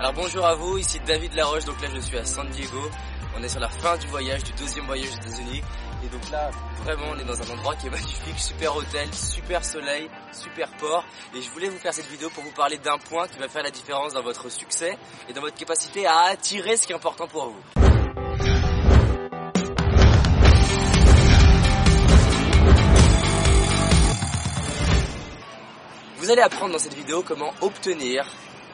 Alors bonjour à vous, ici David Laroche, donc là je suis à San Diego. On est sur la fin du voyage, du deuxième voyage aux États-Unis. Et donc là, vraiment, on est dans un endroit qui est magnifique, super hôtel, super soleil, super port. Et je voulais vous faire cette vidéo pour vous parler d'un point qui va faire la différence dans votre succès et dans votre capacité à attirer ce qui est important pour vous. Vous allez apprendre dans cette vidéo comment obtenir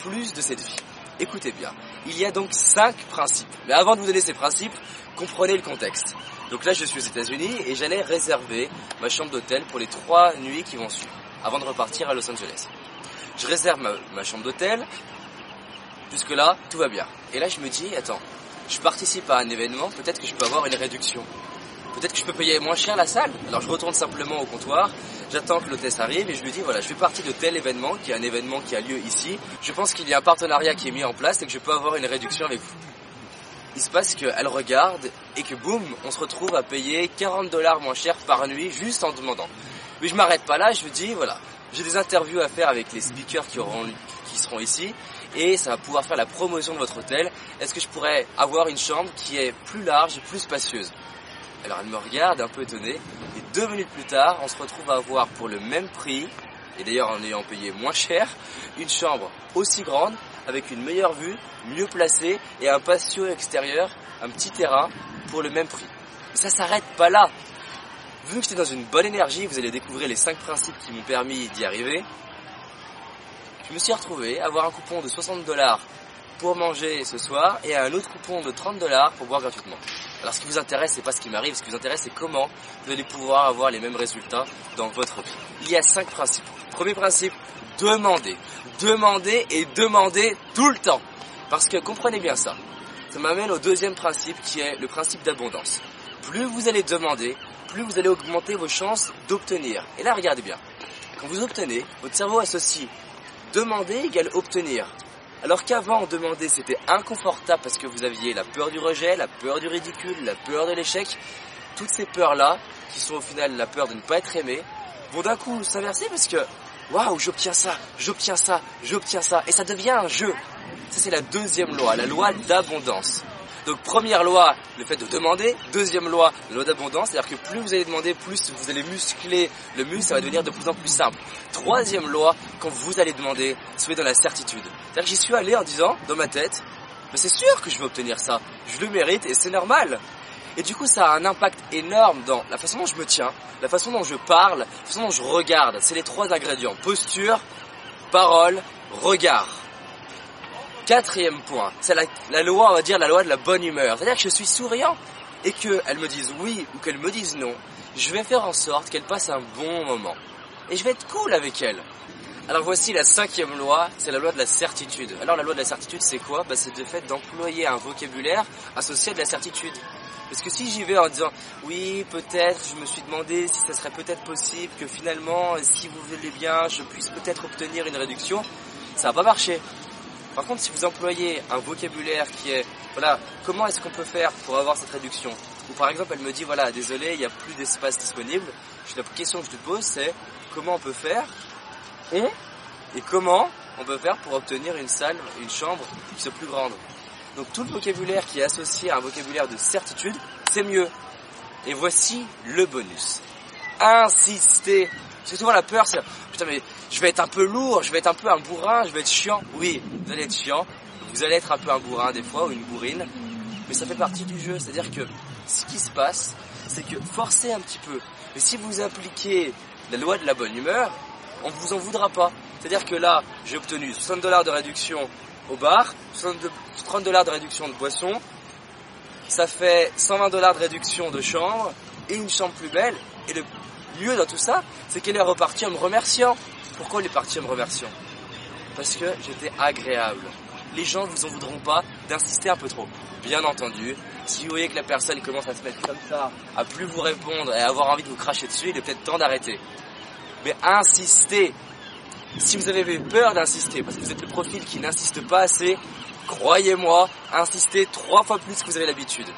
plus de cette vie. Écoutez bien, il y a donc cinq principes. Mais avant de vous donner ces principes, comprenez le contexte. Donc là, je suis aux États-Unis et j'allais réserver ma chambre d'hôtel pour les trois nuits qui vont suivre, avant de repartir à Los Angeles. Je réserve ma, chambre d'hôtel. Jusque là, tout va bien. Et là, je me dis, attends, je participe à un événement, peut-être que je peux avoir une réduction. Peut-être que je peux payer moins cher la salle. Alors je retourne simplement au comptoir, j'attends que l'hôtesse arrive et je lui dis voilà, je fais partie de tel événement, qui est un événement qui a lieu ici. Je pense qu'il y a un partenariat qui est mis en place et que je peux avoir une réduction avec vous. Il se passe qu'elle regarde et que boum, on se retrouve à payer 40 dollars moins cher par nuit juste en demandant. Mais je m'arrête pas là, je lui dis voilà, j'ai des interviews à faire avec les speakers qui, qui seront ici et ça va pouvoir faire la promotion de votre hôtel. Est-ce que je pourrais avoir une chambre qui est plus large plus spacieuse? Alors elle me regarde un peu étonnée et deux minutes plus tard, on se retrouve à avoir pour le même prix, et d'ailleurs en ayant payé moins cher, une chambre aussi grande avec une meilleure vue, mieux placée et un patio extérieur, un petit terrain pour le même prix. Mais ça s'arrête pas là. Vu que j'étais dans une bonne énergie, vous allez découvrir les cinq principes qui m'ont permis d'y arriver. Je me suis retrouvé à avoir un coupon de 60 dollars pour manger ce soir et un autre coupon de 30 dollars pour boire gratuitement. Alors ce qui vous intéresse, c'est pas ce qui m'arrive, ce qui vous intéresse, c'est comment vous allez pouvoir avoir les mêmes résultats dans votre vie. Il y a cinq principes. Premier principe, demander. Demander et demander tout le temps. Parce que comprenez bien ça. Ça m'amène au deuxième principe qui est le principe d'abondance. Plus vous allez demander, plus vous allez augmenter vos chances d'obtenir. Et là, regardez bien. Quand vous obtenez, votre cerveau associe demander égale obtenir. Alors qu'avant, demander, c'était inconfortable parce que vous aviez la peur du rejet, la peur du ridicule, la peur de l'échec. Toutes ces peurs-là, qui sont au final la peur de ne pas être aimé, vont d'un coup s'inverser parce que, waouh, j'obtiens ça, j'obtiens ça, j'obtiens ça. Et ça devient un jeu. Ça, c'est la deuxième loi, la loi d'abondance. Donc première loi, le fait de demander. Deuxième loi, la loi d'abondance, c'est-à-dire que plus vous allez demander, plus vous allez muscler le muscle, ça va devenir de plus en plus simple. Troisième loi, quand vous allez demander, soyez dans la certitude. C'est-à-dire que j'y suis allé en disant, dans ma tête, mais c'est sûr que je vais obtenir ça, je le mérite et c'est normal. Et du coup, ça a un impact énorme dans la façon dont je me tiens, la façon dont je parle, la façon dont je regarde. C'est les trois ingrédients. Posture, parole, regard. Quatrième point, c'est la, loi, on va dire la loi de la bonne humeur. C'est-à-dire que je suis souriant et qu'elle me dise oui ou qu'elle me dise non, je vais faire en sorte qu'elle passe un bon moment. Et je vais être cool avec elle. Alors voici la cinquième loi, c'est la loi de la certitude. Alors la loi de la certitude c'est quoi? Bah, C'est le fait d'employer un vocabulaire associé à de la certitude. Parce que si j'y vais en disant oui peut-être, je me suis demandé si ça serait peut-être possible que finalement si vous voulez bien je puisse peut-être obtenir une réduction, ça va pas marcher. Par contre, si vous employez un vocabulaire qui est, voilà, comment est-ce qu'on peut faire pour avoir cette réduction Ou par exemple, elle me dit, voilà, désolé, il n'y a plus d'espace disponible. La question que je te pose, c'est comment on peut faire et, et comment on peut faire pour obtenir une salle, une chambre qui soit plus grande. Donc tout le vocabulaire qui est associé à un vocabulaire de certitude, c'est mieux. Et voici le bonus. Insister c'est souvent la peur, c'est putain mais je vais être un peu lourd, je vais être un peu un bourrin, je vais être chiant. Oui, vous allez être chiant, vous allez être un peu un bourrin des fois ou une bourrine, mais ça fait partie du jeu. C'est-à-dire que ce qui se passe, c'est que forcez un petit peu. Mais si vous appliquez la loi de la bonne humeur, on vous en voudra pas. C'est-à-dire que là, j'ai obtenu 60 dollars de réduction au bar, 30 dollars de réduction de boisson, ça fait 120 dollars de réduction de chambre et une chambre plus belle. Et le mieux dans tout ça, c'est qu'elle est repartie en me remerciant. Pourquoi elle est partie en me remerciant? Parce que j'étais agréable. Les gens ne vous en voudront pas d'insister un peu trop. Bien entendu, si vous voyez que la personne commence à se mettre comme ça, à plus vous répondre et à avoir envie de vous cracher dessus, il est peut-être temps d'arrêter. Mais insistez. Si vous avez peur d'insister, parce que vous êtes le profil qui n'insiste pas assez, croyez-moi, insistez trois fois plus que vous avez l'habitude.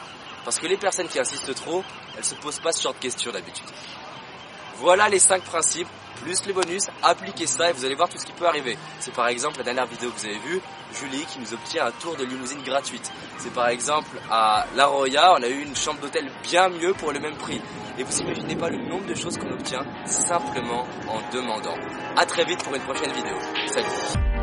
Parce que les personnes qui insistent trop, elles se posent pas ce genre de questions d'habitude. Voilà les cinq principes. plus les bonus, appliquez ça et vous allez voir tout ce qui peut arriver. C'est par exemple la dernière vidéo que vous avez vue, Julie qui nous obtient un tour de limousine gratuite. C'est par exemple à La Roya, on a eu une chambre d'hôtel bien mieux pour le même prix. Et vous imaginez pas le nombre de choses qu'on obtient simplement en demandant. A très vite pour une prochaine vidéo. Salut